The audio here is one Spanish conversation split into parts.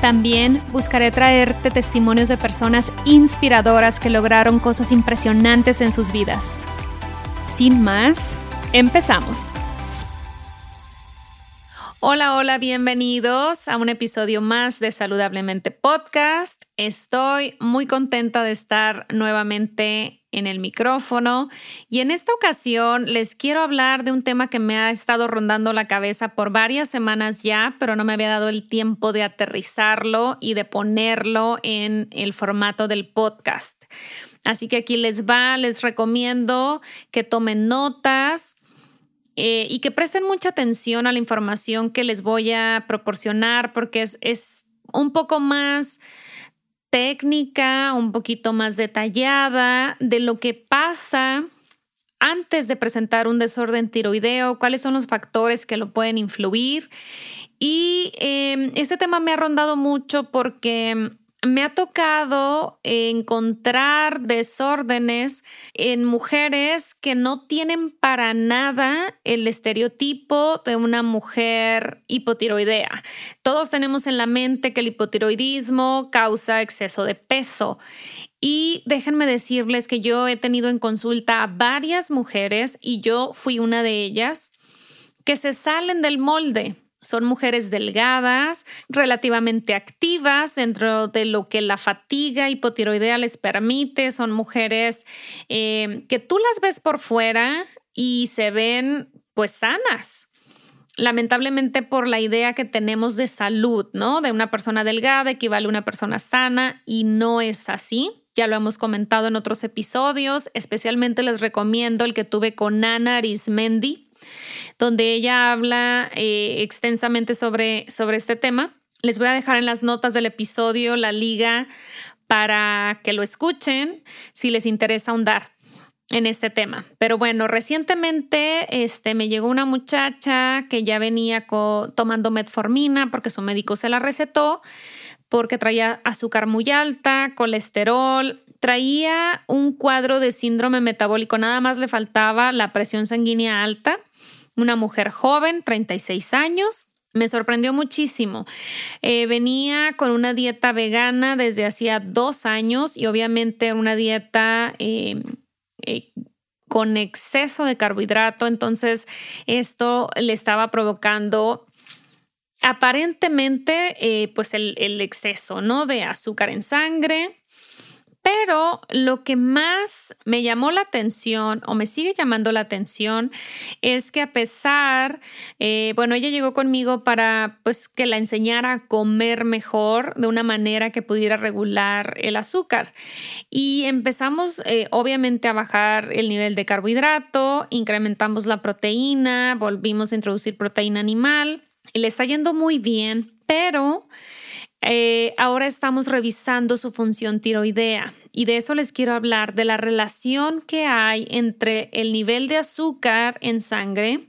También buscaré traerte testimonios de personas inspiradoras que lograron cosas impresionantes en sus vidas. Sin más, empezamos. Hola, hola, bienvenidos a un episodio más de Saludablemente Podcast. Estoy muy contenta de estar nuevamente en el micrófono y en esta ocasión les quiero hablar de un tema que me ha estado rondando la cabeza por varias semanas ya, pero no me había dado el tiempo de aterrizarlo y de ponerlo en el formato del podcast. Así que aquí les va, les recomiendo que tomen notas. Eh, y que presten mucha atención a la información que les voy a proporcionar porque es, es un poco más técnica, un poquito más detallada de lo que pasa antes de presentar un desorden tiroideo, cuáles son los factores que lo pueden influir. Y eh, este tema me ha rondado mucho porque me ha tocado encontrar desórdenes en mujeres que no tienen para nada el estereotipo de una mujer hipotiroidea. Todos tenemos en la mente que el hipotiroidismo causa exceso de peso. Y déjenme decirles que yo he tenido en consulta a varias mujeres y yo fui una de ellas que se salen del molde son mujeres delgadas, relativamente activas dentro de lo que la fatiga hipotiroidea les permite. Son mujeres eh, que tú las ves por fuera y se ven pues sanas. Lamentablemente por la idea que tenemos de salud, ¿no? De una persona delgada equivale a una persona sana y no es así. Ya lo hemos comentado en otros episodios, especialmente les recomiendo el que tuve con Ana Arismendi, donde ella habla eh, extensamente sobre, sobre este tema. Les voy a dejar en las notas del episodio la liga para que lo escuchen si les interesa ahondar en este tema. Pero bueno, recientemente este, me llegó una muchacha que ya venía tomando metformina porque su médico se la recetó porque traía azúcar muy alta, colesterol, traía un cuadro de síndrome metabólico, nada más le faltaba la presión sanguínea alta una mujer joven, 36 años. Me sorprendió muchísimo. Eh, venía con una dieta vegana desde hacía dos años y obviamente una dieta em, eh, con exceso de carbohidrato. Entonces esto le estaba provocando aparentemente eh, pues el, el, exceso ¿no? de azúcar en sangre pero lo que más me llamó la atención o me sigue llamando la atención es que a pesar, eh, bueno, ella llegó conmigo para pues que la enseñara a comer mejor de una manera que pudiera regular el azúcar. Y empezamos eh, obviamente a bajar el nivel de carbohidrato, incrementamos la proteína, volvimos a introducir proteína animal y le está yendo muy bien, pero eh, ahora estamos revisando su función tiroidea y de eso les quiero hablar, de la relación que hay entre el nivel de azúcar en sangre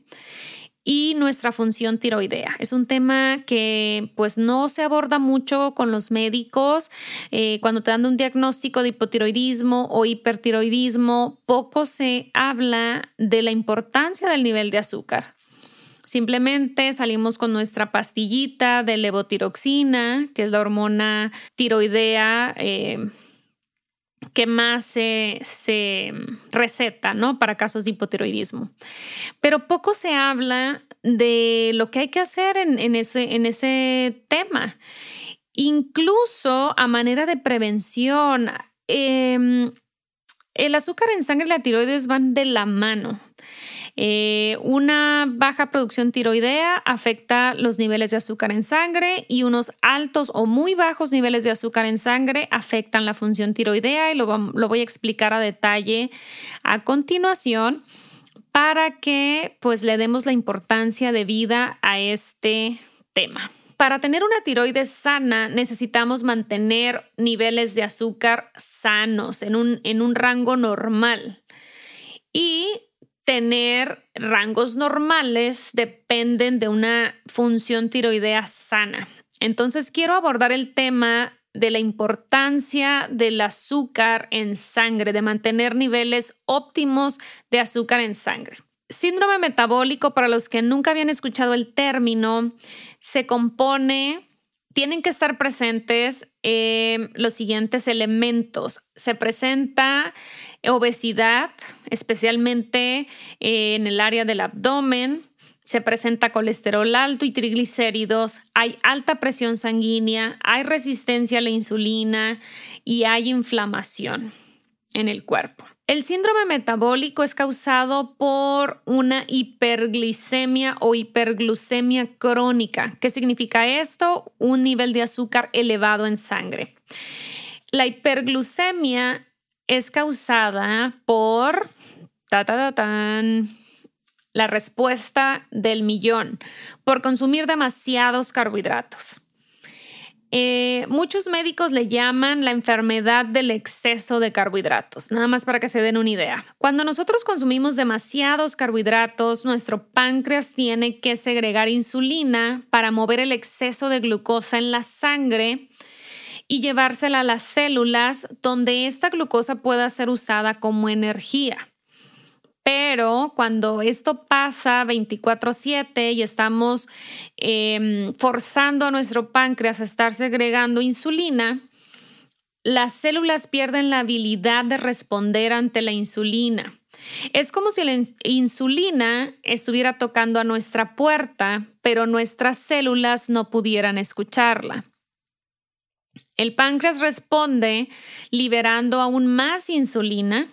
y nuestra función tiroidea. Es un tema que pues no se aborda mucho con los médicos. Eh, cuando te dan un diagnóstico de hipotiroidismo o hipertiroidismo, poco se habla de la importancia del nivel de azúcar. Simplemente salimos con nuestra pastillita de levotiroxina, que es la hormona tiroidea eh, que más se, receta ¿no? para casos de hipotiroidismo. Pero poco se habla de lo que hay que hacer en, ese, en ese tema. Incluso a manera de prevención, em, el azúcar en sangre y la tiroides van de la mano. Eh, una baja producción tiroidea afecta los niveles de azúcar en sangre y unos altos o muy bajos niveles de azúcar en sangre afectan la función tiroidea y lo, voy a explicar a detalle a continuación para que pues le demos la importancia de vida a este tema. Para tener una tiroides sana necesitamos mantener niveles de azúcar sanos en un, en un rango normal. Y tener rangos normales dependen de una función tiroidea sana. Entonces quiero abordar el tema de la importancia del azúcar en sangre, de mantener niveles óptimos de azúcar en sangre. Síndrome metabólico, para los que nunca habían escuchado el término, se compone, tienen que estar presentes eh, los siguientes elementos. Se presenta obesidad, especialmente eh, en el área del abdomen, se presenta colesterol alto y triglicéridos, hay alta presión sanguínea, hay resistencia a la insulina y hay inflamación en el cuerpo. El síndrome metabólico es causado por una hiperglicemia o hiperglucemia crónica. ¿Qué significa esto? Un nivel de azúcar elevado en sangre. La hiperglucemia es causada por la respuesta del millón, por consumir demasiados carbohidratos. Eh, muchos médicos le llaman la enfermedad del exceso de carbohidratos, nada más para que se den una idea. Cuando nosotros consumimos demasiados carbohidratos, nuestro páncreas tiene que segregar insulina para mover el exceso de glucosa en la sangre y llevársela a las células donde esta glucosa pueda ser usada como energía. Pero cuando esto pasa 24/7 y estamos em, forzando a nuestro páncreas a estar segregando insulina, las células pierden la habilidad de responder ante la insulina. Es como si la insulina estuviera tocando a nuestra puerta, pero nuestras células no pudieran escucharla. El páncreas responde liberando aún más insulina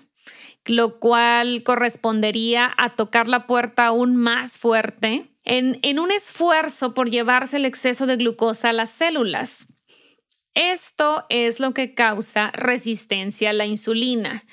lo cual correspondería a tocar la puerta aún más fuerte en, en un esfuerzo por llevarse el exceso de glucosa a las células. Esto es lo que causa resistencia a la insulina.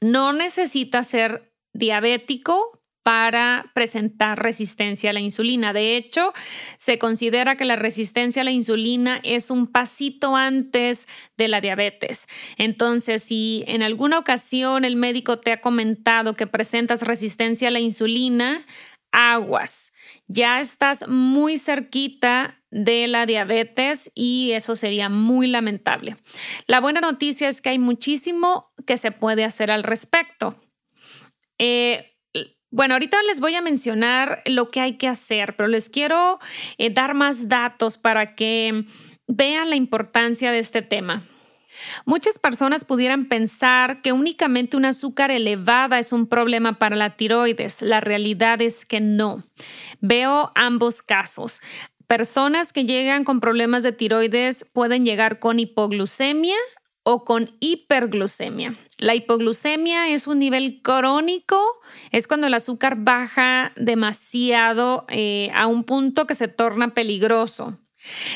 No necesita ser diabético para presentar resistencia a la insulina. De hecho, se considera que la resistencia a la insulina es un pasito antes de la diabetes. Entonces, si en alguna ocasión el médico te ha comentado que presentas resistencia a la insulina, aguas. Ya estás muy cerquita de la diabetes y eso sería muy lamentable. La buena noticia es que hay muchísimo que se puede hacer al respecto. Eh, bueno, ahorita les voy a mencionar lo que hay que hacer, pero les quiero eh, dar más datos para que vean la importancia de este tema. Muchas personas pudieran pensar que únicamente un azúcar elevada es un problema para la tiroides. La realidad es que no. Veo ambos casos. Personas que llegan con problemas de tiroides pueden llegar con hipoglucemia o con hiperglucemia. La hipoglucemia es un nivel crónico, es cuando el azúcar baja demasiado eh, a un punto que se torna peligroso.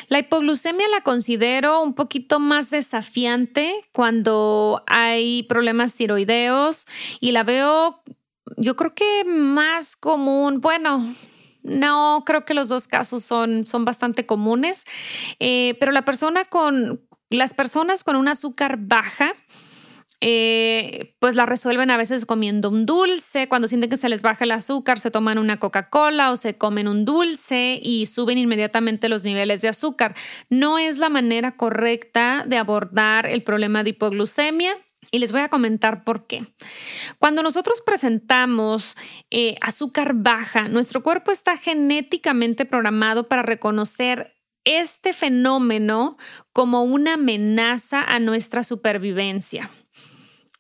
La hipoglucemia la considero un poquito más desafiante cuando hay problemas tiroideos y la veo, yo creo que más común, bueno, no, creo que los dos casos son, son bastante comunes, eh, pero la persona con, las personas con un azúcar baja, eh, pues la resuelven a veces comiendo un dulce. Cuando sienten que se les baja el azúcar, se toman una Coca-Cola o se comen un dulce y suben inmediatamente los niveles de azúcar. No es la manera correcta de abordar el problema de hipoglucemia. Y les voy a comentar por qué. Cuando nosotros presentamos eh, azúcar baja, nuestro cuerpo está genéticamente programado para reconocer este fenómeno como una amenaza a nuestra supervivencia.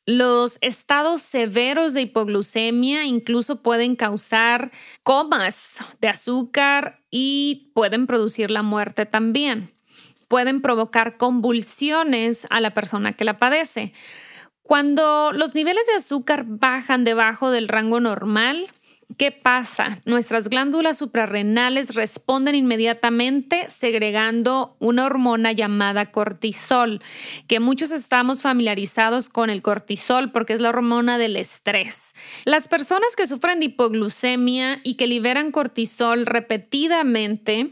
Los estados severos de hipoglucemia incluso pueden causar comas de azúcar y pueden producir la muerte también. Pueden provocar convulsiones a la persona que la padece. Cuando los niveles de azúcar bajan debajo del rango normal, ¿qué pasa? Nuestras glándulas suprarrenales responden inmediatamente segregando una hormona llamada cortisol, que muchos estamos familiarizados con el cortisol porque es la hormona del estrés. Las personas que sufren de hipoglucemia y que liberan cortisol repetidamente,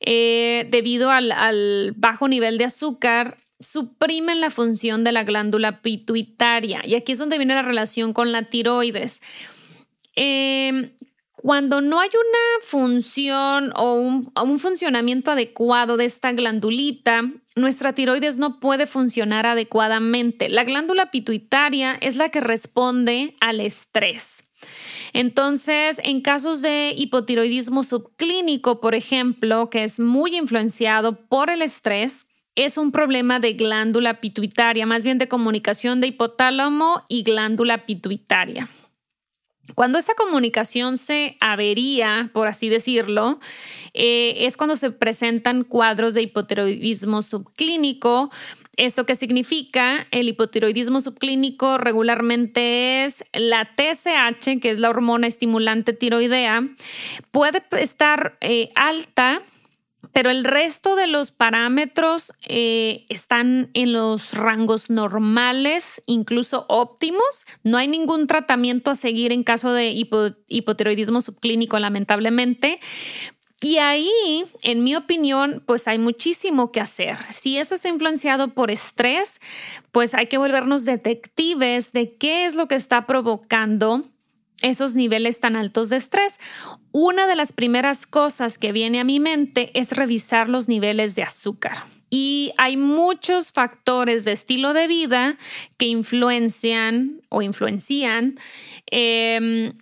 eh, debido al, bajo nivel de azúcar, suprimen la función de la glándula pituitaria. Y aquí es donde viene la relación con la tiroides. Em, cuando no hay una función o un, un, funcionamiento adecuado de esta glandulita, nuestra tiroides no puede funcionar adecuadamente. La glándula pituitaria es la que responde al estrés. Entonces, en casos de hipotiroidismo subclínico, por ejemplo, que es muy influenciado por el estrés, es un problema de glándula pituitaria, más bien de comunicación de hipotálamo y glándula pituitaria. Cuando esa comunicación se avería, por así decirlo, eh, es cuando se presentan cuadros de hipotiroidismo subclínico. ¿Esto qué significa? El hipotiroidismo subclínico regularmente es la TSH, que es la hormona estimulante tiroidea, puede estar eh, alta pero el resto de los parámetros eh, están en los rangos normales, incluso óptimos. No hay ningún tratamiento a seguir en caso de hipotiroidismo subclínico, lamentablemente. Y ahí, en mi opinión, pues hay muchísimo que hacer. Si eso está influenciado por estrés, pues hay que volvernos detectives de qué es lo que está provocando esos niveles tan altos de estrés. Una de las primeras cosas que viene a mi mente es revisar los niveles de azúcar. Y hay muchos factores de estilo de vida que influencian o influencian em,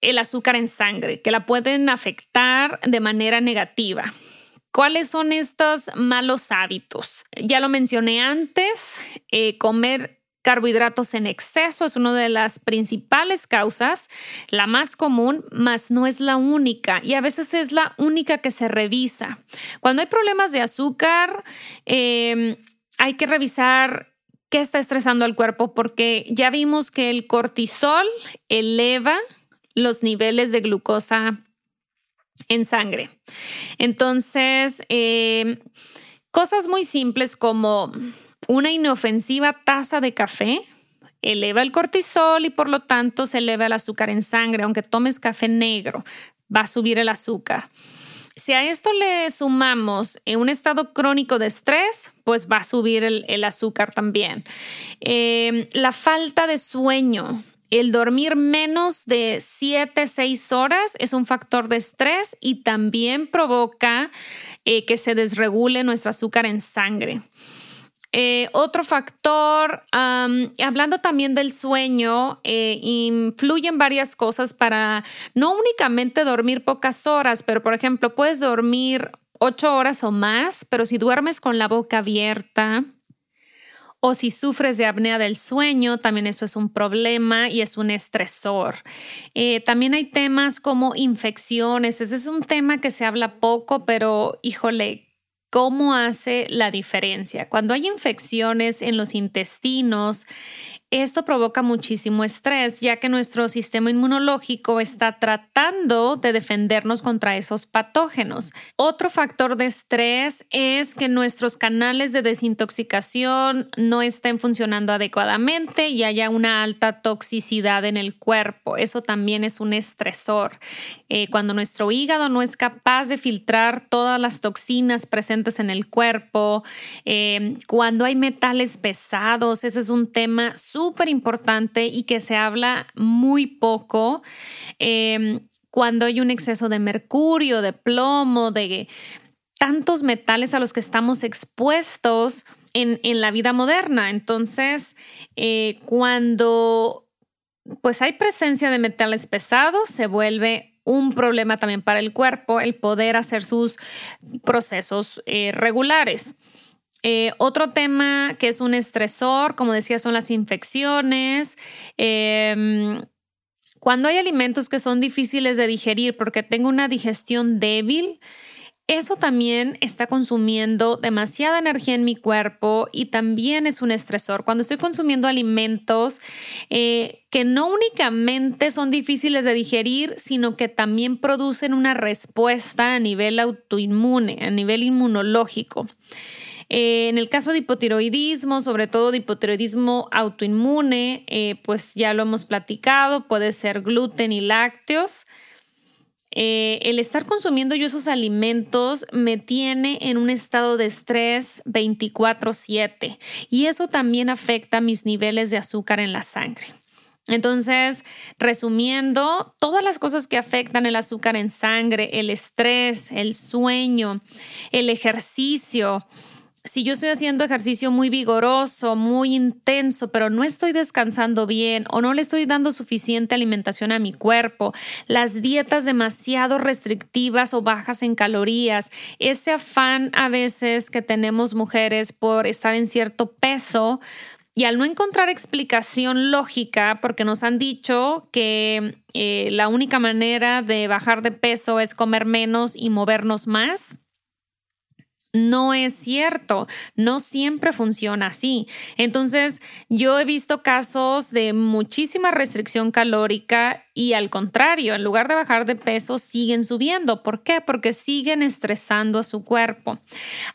el azúcar en sangre, que la pueden afectar de manera negativa. ¿Cuáles son estos malos hábitos? Ya lo mencioné antes, eh, comer Carbohidratos en exceso es una de las principales causas, la más común, mas no es la única y a veces es la única que se revisa. Cuando hay problemas de azúcar, em, hay que revisar qué está estresando al cuerpo porque ya vimos que el cortisol eleva los niveles de glucosa en sangre. Entonces, em, cosas muy simples como una inofensiva taza de café eleva el cortisol y por lo tanto se eleva el azúcar en sangre. Aunque tomes café negro, va a subir el azúcar. Si a esto le sumamos un estado crónico de estrés, pues va a subir el, azúcar también. Em, la falta de sueño, el dormir menos de 7, 6 horas es un factor de estrés y también provoca eh, que se desregule nuestro azúcar en sangre. Eh, otro factor, hablando también del sueño, eh, influyen varias cosas para no únicamente dormir pocas horas, pero por ejemplo, puedes dormir ocho horas o más, pero si duermes con la boca abierta o si sufres de apnea del sueño, también eso es un problema y es un estresor. Eh, también hay temas como infecciones, ese es un tema que se habla poco, pero híjole, cómo hace la diferencia. Cuando hay infecciones en los intestinos, esto provoca muchísimo estrés, ya que nuestro sistema inmunológico está tratando de defendernos contra esos patógenos. Otro factor de estrés es que nuestros canales de desintoxicación no estén funcionando adecuadamente y haya una alta toxicidad en el cuerpo. Eso también es un estresor. Eh, cuando nuestro hígado no es capaz de filtrar todas las toxinas presentes en el cuerpo, eh, cuando hay metales pesados, ese es un tema súper importante y que se habla muy poco. Em, cuando hay un exceso de mercurio, de plomo, de tantos metales a los que estamos expuestos en, la vida moderna. Entonces, eh, cuando pues hay presencia de metales pesados, se vuelve un problema también para el cuerpo el poder hacer sus procesos eh, regulares. Eh, otro tema que es un estresor, como decía, son las infecciones. Em, cuando hay alimentos que son difíciles de digerir porque tengo una digestión débil, eso también está consumiendo demasiada energía en mi cuerpo y también es un estresor. Cuando estoy consumiendo alimentos eh, que no únicamente son difíciles de digerir, sino que también producen una respuesta a nivel autoinmune, a nivel inmunológico. Eh, en el caso de hipotiroidismo, sobre todo de hipotiroidismo autoinmune, eh, pues ya lo hemos platicado, puede ser gluten y lácteos. Eh, el estar consumiendo yo esos alimentos me tiene en un estado de estrés 24/7 y eso también afecta mis niveles de azúcar en la sangre. Entonces, resumiendo, todas las cosas que afectan el azúcar en sangre, el estrés, el sueño, el ejercicio, si yo estoy haciendo ejercicio muy vigoroso, muy intenso, pero no estoy descansando bien o no le estoy dando suficiente alimentación a mi cuerpo, las dietas demasiado restrictivas o bajas en calorías, ese afán a veces que tenemos mujeres por estar en cierto peso, y al no encontrar explicación lógica, porque nos han dicho que eh, la única manera de bajar de peso es comer menos y movernos más, no es cierto, no siempre funciona así. Entonces, yo he visto casos de muchísima restricción calórica y al contrario, en lugar de bajar de peso, siguen subiendo. ¿Por qué? Porque siguen estresando a su cuerpo.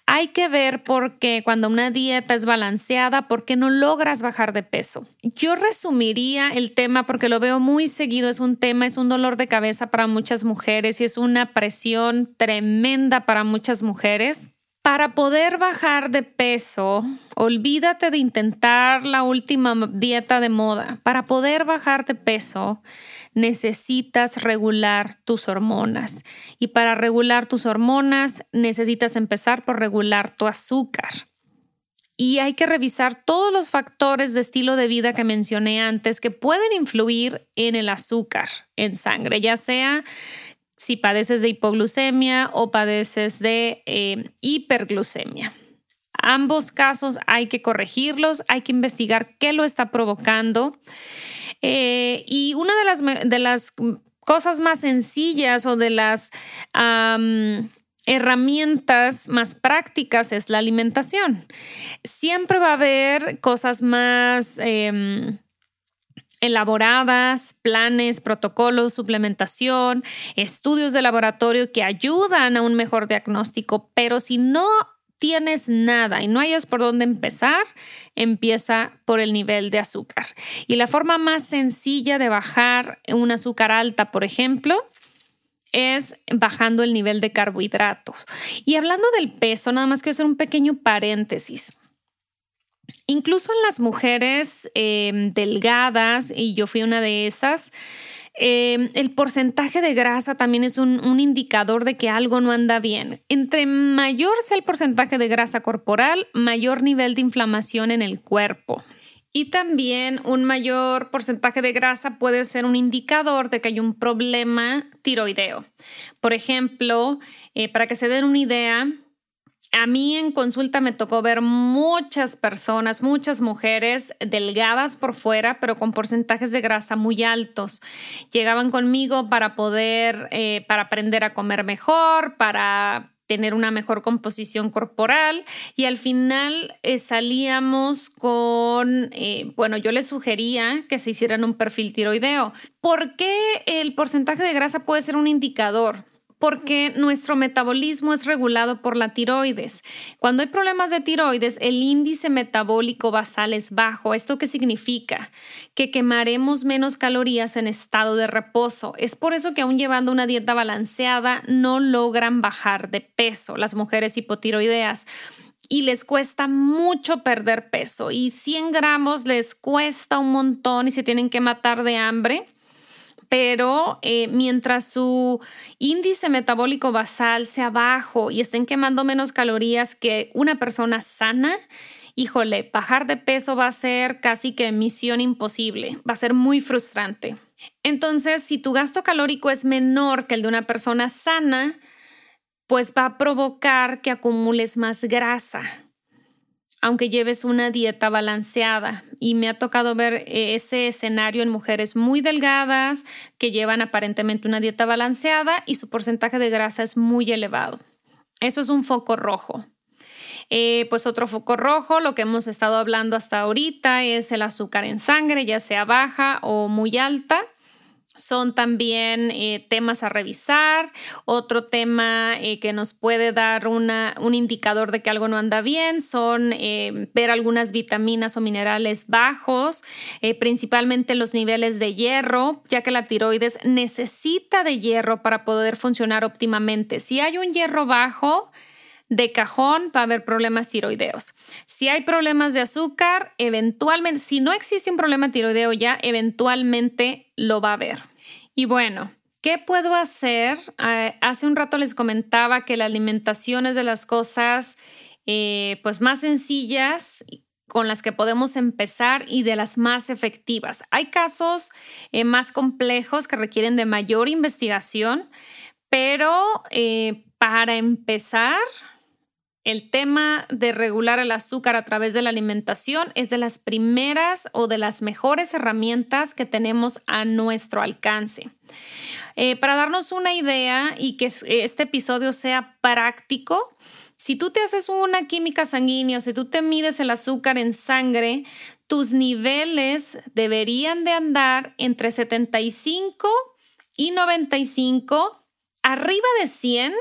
Hay que ver por qué cuando una dieta es balanceada, ¿por qué no logras bajar de peso? Yo resumiría el tema porque lo veo muy seguido, es un tema, es un dolor de cabeza para muchas mujeres y es una presión tremenda para muchas mujeres para poder bajar de peso, olvídate de intentar la última dieta de moda. Para poder bajar de peso, necesitas regular tus hormonas. Y para regular tus hormonas, necesitas empezar por regular tu azúcar. Y hay que revisar todos los factores de estilo de vida que mencioné antes que pueden influir en el azúcar en sangre, ya sea si padeces de hipoglucemia o padeces de eh, hiperglucemia. Ambos casos hay que corregirlos, hay que investigar qué lo está provocando. Eh, y una de las, de las cosas más sencillas o de las herramientas más prácticas es la alimentación. Siempre va a haber cosas más... Em, elaboradas, planes, protocolos, suplementación, estudios de laboratorio que ayudan a un mejor diagnóstico, pero si no tienes nada y no hayas por dónde empezar, empieza por el nivel de azúcar. Y la forma más sencilla de bajar un azúcar alta, por ejemplo, es bajando el nivel de carbohidratos. Y hablando del peso, nada más quiero hacer un pequeño paréntesis. Incluso en las mujeres em, delgadas, y yo fui una de esas, em, el porcentaje de grasa también es un, indicador de que algo no anda bien. Entre mayor sea el porcentaje de grasa corporal, mayor nivel de inflamación en el cuerpo. Y también un mayor porcentaje de grasa puede ser un indicador de que hay un problema tiroideo. Por ejemplo, eh, para que se den una idea, a mí en consulta me tocó ver muchas personas, muchas mujeres delgadas por fuera, pero con porcentajes de grasa muy altos. Llegaban conmigo para poder, eh, para aprender a comer mejor, para tener una mejor composición corporal y al final eh, salíamos con, eh, bueno, yo les sugería que se hicieran un perfil tiroideo. ¿Por qué el porcentaje de grasa puede ser un indicador? Porque nuestro metabolismo es regulado por la tiroides. Cuando hay problemas de tiroides, el índice metabólico basal es bajo. ¿Esto qué significa? Que quemaremos menos calorías en estado de reposo. Es por eso que aún llevando una dieta balanceada no logran bajar de peso las mujeres hipotiroideas y les cuesta mucho perder peso y 100 gramos les cuesta un montón y se tienen que matar de hambre pero eh, mientras su índice metabólico basal sea bajo y estén quemando menos calorías que una persona sana, híjole, bajar de peso va a ser casi que misión imposible, va a ser muy frustrante. Entonces, si tu gasto calórico es menor que el de una persona sana, pues va a provocar que acumules más grasa aunque lleves una dieta balanceada. Y me ha tocado ver eh, ese escenario en mujeres muy delgadas que llevan aparentemente una dieta balanceada y su porcentaje de grasa es muy elevado. Eso es un foco rojo. Eh, pues otro foco rojo, lo que hemos estado hablando hasta ahorita, es el azúcar en sangre, ya sea baja o muy alta son también eh, temas a revisar. Otro tema eh, que nos puede dar una, un indicador de que algo no anda bien son eh, ver algunas vitaminas o minerales bajos, principalmente los niveles de hierro, ya que la tiroides necesita de hierro para poder funcionar óptimamente. Si hay un hierro bajo, de cajón va a haber problemas tiroideos. Si hay problemas de azúcar, eventualmente, si no existe un problema tiroideo ya, eventualmente lo va a haber. Y bueno, ¿Qué puedo hacer? Eh, hace un rato les comentaba que la alimentación es de las cosas eh, pues más sencillas con las que podemos empezar y de las más efectivas. Hay casos eh, más complejos que requieren de mayor investigación, pero para empezar, el tema de regular el azúcar a través de la alimentación es de las primeras o de las mejores herramientas que tenemos a nuestro alcance. Eh, para darnos una idea y que este episodio sea práctico, si tú te haces una química sanguínea, si tú te mides el azúcar en sangre, tus niveles deberían de andar entre 75 y 95, arriba de 100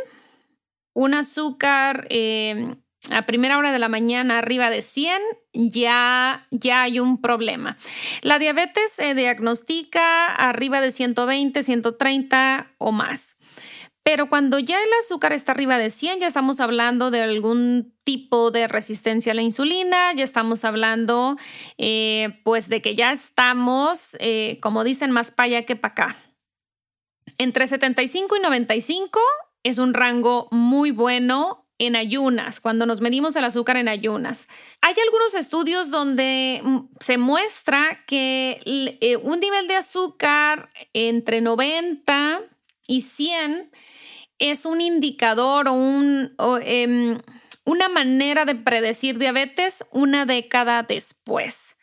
un azúcar eh, a primera hora de la mañana arriba de 100, ya, ya hay un problema. La diabetes se diagnostica arriba de 120, 130 o más. Pero cuando ya el azúcar está arriba de 100, ya estamos hablando de algún tipo de resistencia a la insulina, ya estamos hablando eh, pues de que ya estamos, eh, como dicen, más para allá que para acá. Entre 75 y 95 es un rango muy bueno en ayunas, cuando nos medimos el azúcar en ayunas. Hay algunos estudios donde mm, se muestra que eh, un nivel de azúcar entre 90 y 100 es un indicador o, em, una manera de predecir diabetes una década después.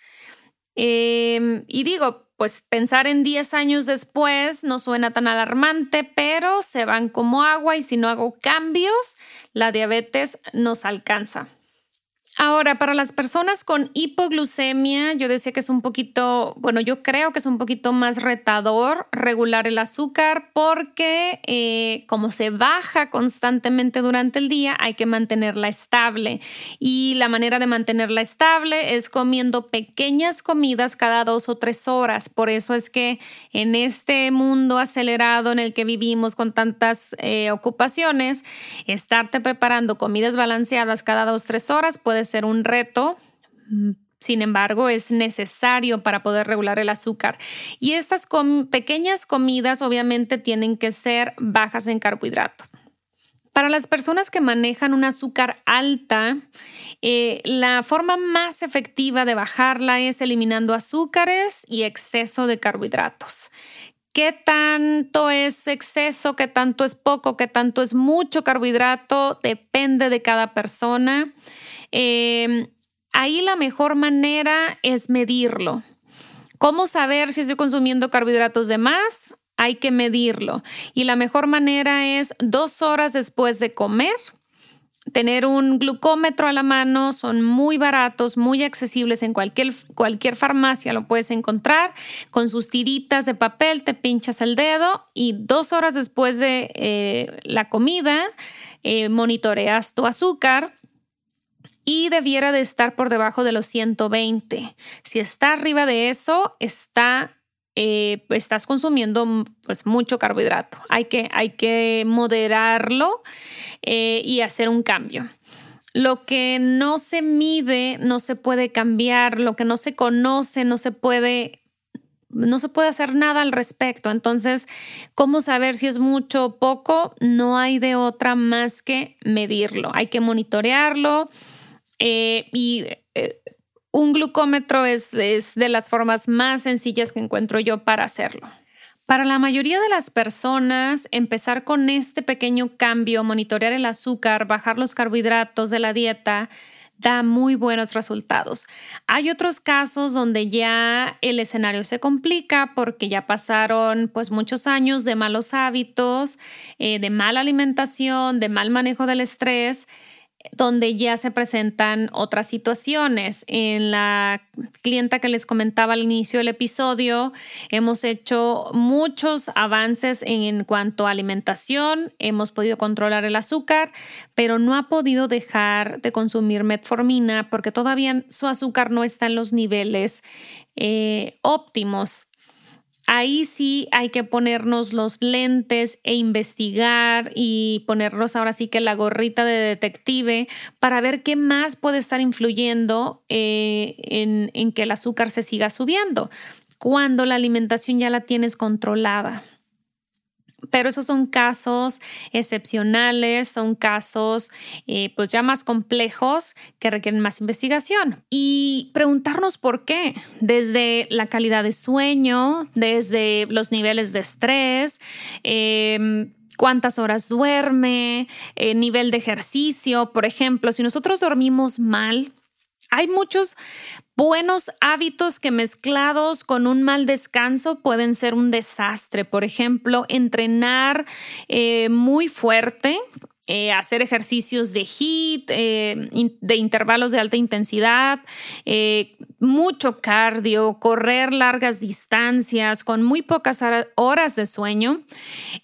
Em, y digo, pues pensar en 10 años después no suena tan alarmante, pero se van como agua y si no hago cambios, la diabetes nos alcanza. Ahora, para las personas con hipoglucemia, yo decía que es un poquito, bueno, yo creo que es un poquito más retador regular el azúcar porque eh, como se baja constantemente durante el día, hay que mantenerla estable. Y la manera de mantenerla estable es comiendo pequeñas comidas cada dos o tres horas. Por eso es que en este mundo acelerado en el que vivimos con tantas eh, ocupaciones, estarte preparando comidas balanceadas cada dos o tres horas puede ser un reto. Sin embargo, es necesario para poder regular el azúcar. Y estas pequeñas comidas obviamente tienen que ser bajas en carbohidrato. Para las personas que manejan un azúcar alta, eh, la forma más efectiva de bajarla es eliminando azúcares y exceso de carbohidratos. ¿Qué tanto es exceso? ¿Qué tanto es poco? ¿Qué tanto es mucho carbohidrato? Depende de cada persona. Em, ahí la mejor manera es medirlo. ¿Cómo saber si estoy consumiendo carbohidratos de más? Hay que medirlo. Y la mejor manera es dos horas después de comer, tener un glucómetro a la mano, son muy baratos, muy accesibles en cualquier, cualquier farmacia, lo puedes encontrar. Con sus tiritas de papel te pinchas el dedo y dos horas después de eh, la comida eh, monitoreas tu azúcar y debiera de estar por debajo de los 120. Si está arriba de eso, está, eh, estás consumiendo pues, mucho carbohidrato. Hay que, hay que moderarlo eh, y hacer un cambio. Lo que no se mide no se puede cambiar, lo que no se conoce no se puede no se puede hacer nada al respecto. Entonces, ¿cómo saber si es mucho o poco? No hay de otra más que medirlo. Hay que monitorearlo, eh, y eh, un glucómetro es, de las formas más sencillas que encuentro yo para hacerlo. Para la mayoría de las personas, empezar con este pequeño cambio, monitorear el azúcar, bajar los carbohidratos de la dieta, da muy buenos resultados. Hay otros casos donde ya el escenario se complica porque ya pasaron pues muchos años de malos hábitos, eh, de mala alimentación, de mal manejo del estrés donde ya se presentan otras situaciones. En la clienta que les comentaba al inicio del episodio, hemos hecho muchos avances en cuanto a alimentación, hemos podido controlar el azúcar, pero no ha podido dejar de consumir metformina porque todavía su azúcar no está en los niveles eh, óptimos ahí sí hay que ponernos los lentes e investigar y ponernos ahora sí que la gorrita de detective para ver qué más puede estar influyendo eh, en, en que el azúcar se siga subiendo cuando la alimentación ya la tienes controlada. Pero esos son casos excepcionales, son casos eh, pues ya más complejos que requieren más investigación. Y preguntarnos por qué, desde la calidad de sueño, desde los niveles de estrés, em, cuántas horas duerme, eh, nivel de ejercicio. Por ejemplo, si nosotros dormimos mal, hay muchos buenos hábitos que mezclados con un mal descanso pueden ser un desastre. Por ejemplo, entrenar eh, muy fuerte eh, hacer ejercicios de HIIT, eh, de intervalos de alta intensidad, eh, mucho cardio, correr largas distancias con muy pocas horas de sueño,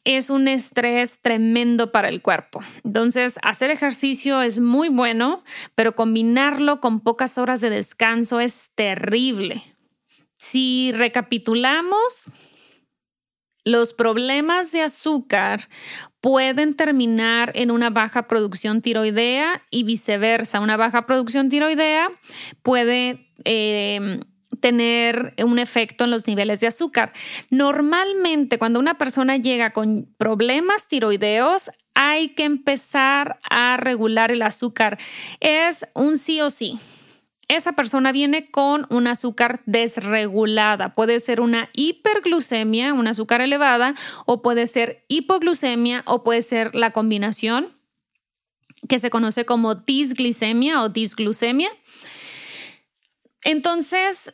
es un estrés tremendo para el cuerpo. Entonces, hacer ejercicio es muy bueno, pero combinarlo con pocas horas de descanso es terrible. Si recapitulamos, los problemas de azúcar pueden terminar en una baja producción tiroidea y viceversa. Una baja producción tiroidea puede em, tener un efecto en los niveles de azúcar. Normalmente cuando una persona llega con problemas tiroideos, hay que empezar a regular el azúcar. Es un sí o sí esa persona viene con un azúcar desregulada. Puede ser una hiperglucemia, un azúcar elevada, o puede ser hipoglucemia, o puede ser la combinación que se conoce como disglicemia o disglucemia. Entonces,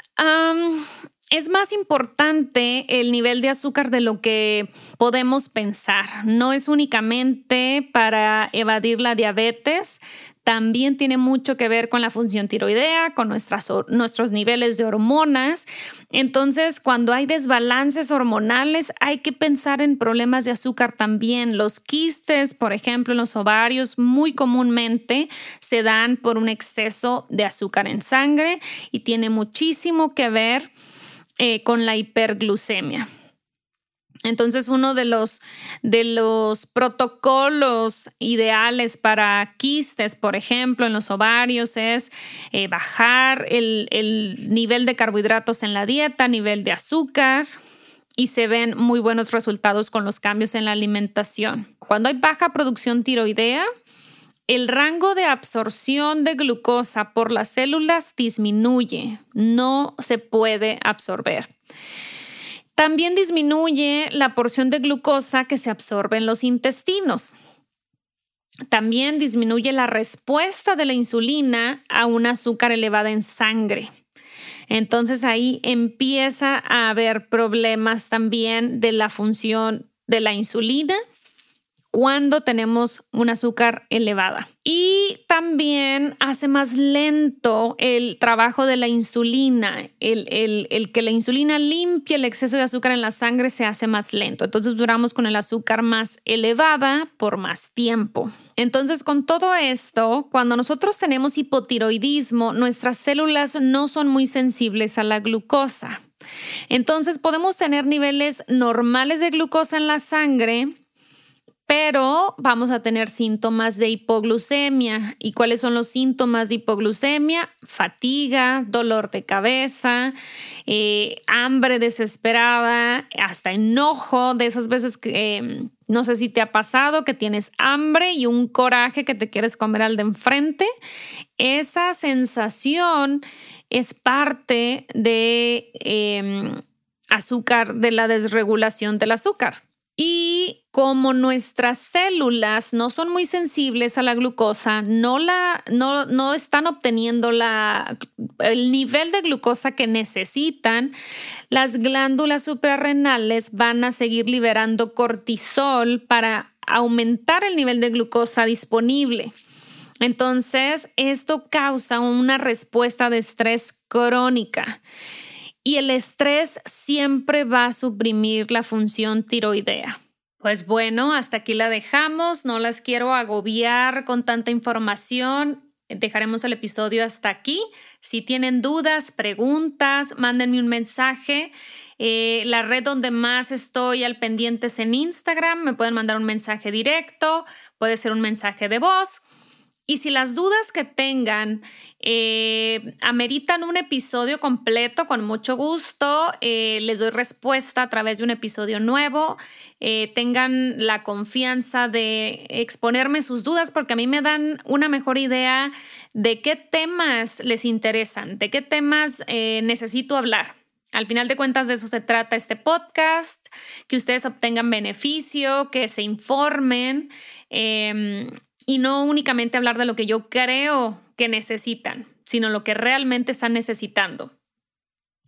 es más importante el nivel de azúcar de lo que podemos pensar. No es únicamente para evadir la diabetes, también tiene mucho que ver con la función tiroidea, con nuestras, nuestros niveles de hormonas. Entonces, cuando hay desbalances hormonales, hay que pensar en problemas de azúcar también. Los quistes, por ejemplo, en los ovarios, muy comúnmente se dan por un exceso de azúcar en sangre y tiene muchísimo que ver eh, con la hiperglucemia. Entonces, uno de los, de los protocolos ideales para quistes, por ejemplo, en los ovarios es eh, bajar el, el nivel de carbohidratos en la dieta, nivel de azúcar, y se ven muy buenos resultados con los cambios en la alimentación. Cuando hay baja producción tiroidea, el rango de absorción de glucosa por las células disminuye, no se puede absorber. También disminuye la porción de glucosa que se absorbe en los intestinos. También disminuye la respuesta de la insulina a un azúcar elevada en sangre. Entonces ahí empieza a haber problemas también de la función de la insulina cuando tenemos un azúcar elevada. Y también hace más lento el trabajo de la insulina. El, que la insulina limpie el exceso de azúcar en la sangre se hace más lento. Entonces duramos con el azúcar más elevada por más tiempo. Entonces, con todo esto, cuando nosotros tenemos hipotiroidismo, nuestras células no son muy sensibles a la glucosa. Entonces, podemos tener niveles normales de glucosa en la sangre, pero vamos a tener síntomas de hipoglucemia. ¿Y cuáles son los síntomas de hipoglucemia? Fatiga, dolor de cabeza, eh, hambre desesperada, hasta enojo, de esas veces que em, no sé si te ha pasado que tienes hambre y un coraje que te quieres comer al de enfrente. Esa sensación es parte de em, azúcar, de la desregulación del azúcar. Y como nuestras células no son muy sensibles a la glucosa, no, la, no, no están obteniendo la, el nivel de glucosa que necesitan, las glándulas suprarrenales van a seguir liberando cortisol para aumentar el nivel de glucosa disponible. Entonces, esto causa una respuesta de estrés crónica. Y el estrés siempre va a suprimir la función tiroidea. Pues bueno, hasta aquí la dejamos. No las quiero agobiar con tanta información. Dejaremos el episodio hasta aquí. Si tienen dudas, preguntas, mándenme un mensaje. Eh, la red donde más estoy al pendiente es en Instagram. Me pueden mandar un mensaje directo, puede ser un mensaje de voz. Y si las dudas que tengan eh, ameritan un episodio completo, con mucho gusto, eh, les doy respuesta a través de un episodio nuevo. Eh, tengan la confianza de exponerme sus dudas porque a mí me dan una mejor idea de qué temas les interesan, de qué temas necesito hablar. Al final de cuentas de eso se trata este podcast, que ustedes obtengan beneficio, que se informen. Em, y no únicamente hablar de lo que yo creo que necesitan, sino lo que realmente están necesitando.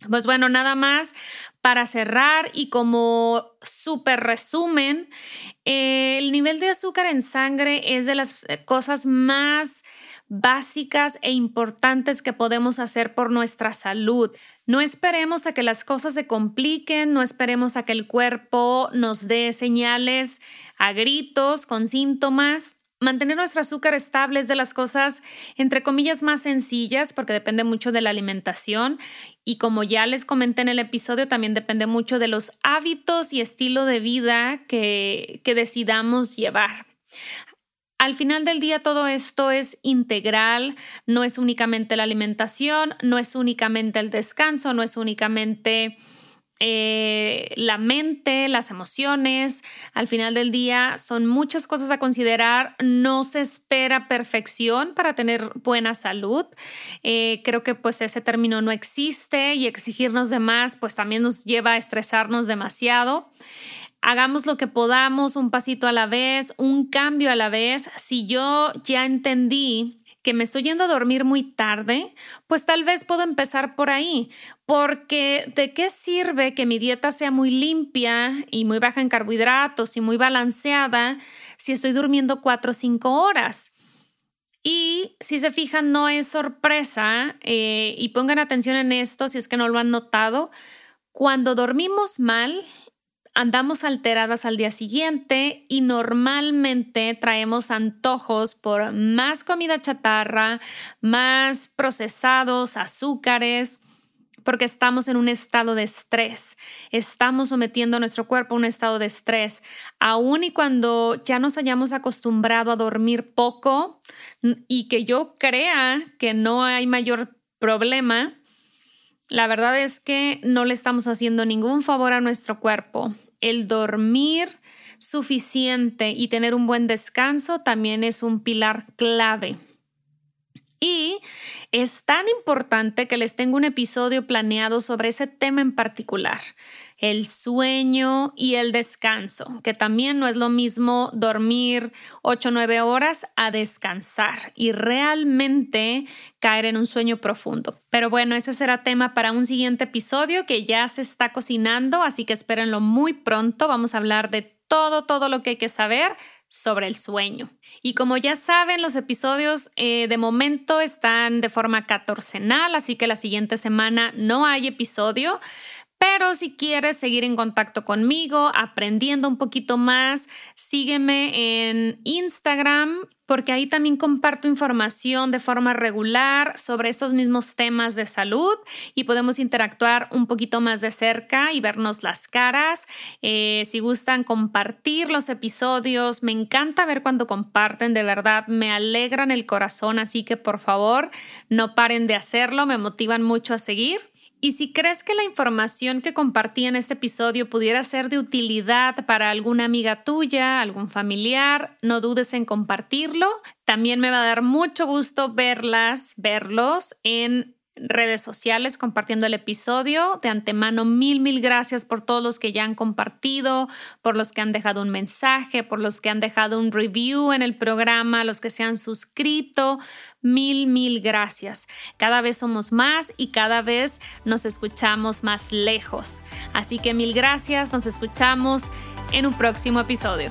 Pues bueno, nada más para cerrar y como súper resumen, el nivel de azúcar en sangre es de las cosas más básicas e importantes que podemos hacer por nuestra salud. No esperemos a que las cosas se compliquen, no esperemos a que el cuerpo nos dé señales a gritos con síntomas mantener nuestro azúcar estable es de las cosas, entre comillas, más sencillas porque depende mucho de la alimentación y como ya les comenté en el episodio, también depende mucho de los hábitos y estilo de vida que, que decidamos llevar. Al final del día todo esto es integral, no es únicamente la alimentación, no es únicamente el descanso, no es únicamente eh, la mente, las emociones, al final del día son muchas cosas a considerar. No se espera perfección para tener buena salud. Eh, creo que pues ese término no existe y exigirnos de más pues también nos lleva a estresarnos demasiado. Hagamos lo que podamos, un pasito a la vez, un cambio a la vez. Si yo ya entendí que me estoy yendo a dormir muy tarde, pues tal vez puedo empezar por ahí, porque ¿de qué sirve que mi dieta sea muy limpia y muy baja en carbohidratos y muy balanceada si estoy durmiendo cuatro o cinco horas? Y si se fijan, no es sorpresa, eh, y pongan atención en esto si es que no lo han notado, cuando dormimos mal andamos alteradas al día siguiente y normalmente traemos antojos por más comida chatarra, más procesados, azúcares, porque estamos en un estado de estrés. Estamos sometiendo a nuestro cuerpo a un estado de estrés. Aun y cuando ya nos hayamos acostumbrado a dormir poco y que yo crea que no hay mayor problema, la verdad es que no le estamos haciendo ningún favor a nuestro cuerpo. El dormir suficiente y tener un buen descanso también es un pilar clave. Y es tan importante que les tengo un episodio planeado sobre ese tema en particular el sueño y el descanso, que también no es lo mismo dormir 8 o 9 horas a descansar y realmente caer en un sueño profundo. Pero bueno, ese será tema para un siguiente episodio que ya se está cocinando, así que espérenlo muy pronto. Vamos a hablar de todo, todo lo que hay que saber sobre el sueño. Y como ya saben, los episodios eh, de momento están de forma catorcenal, así que la siguiente semana no hay episodio. Pero si quieres seguir en contacto conmigo, aprendiendo un poquito más, sígueme en Instagram porque ahí también comparto información de forma regular sobre estos mismos temas de salud y podemos interactuar un poquito más de cerca y vernos las caras. Eh, si gustan compartir los episodios, me encanta ver cuando comparten, de verdad me alegran el corazón, así que por favor no paren de hacerlo, me motivan mucho a seguir. Y si crees que la información que compartí en este episodio pudiera ser de utilidad para alguna amiga tuya, algún familiar, no dudes en compartirlo. También me va a dar mucho gusto verlas, verlos en redes sociales compartiendo el episodio. De antemano, mil, mil gracias por todos los que ya han compartido, por los que han dejado un mensaje, por los que han dejado un review en el programa, los que se han suscrito. Mil, mil gracias. Cada vez somos más y cada vez nos escuchamos más lejos. Así que mil gracias, nos escuchamos en un próximo episodio.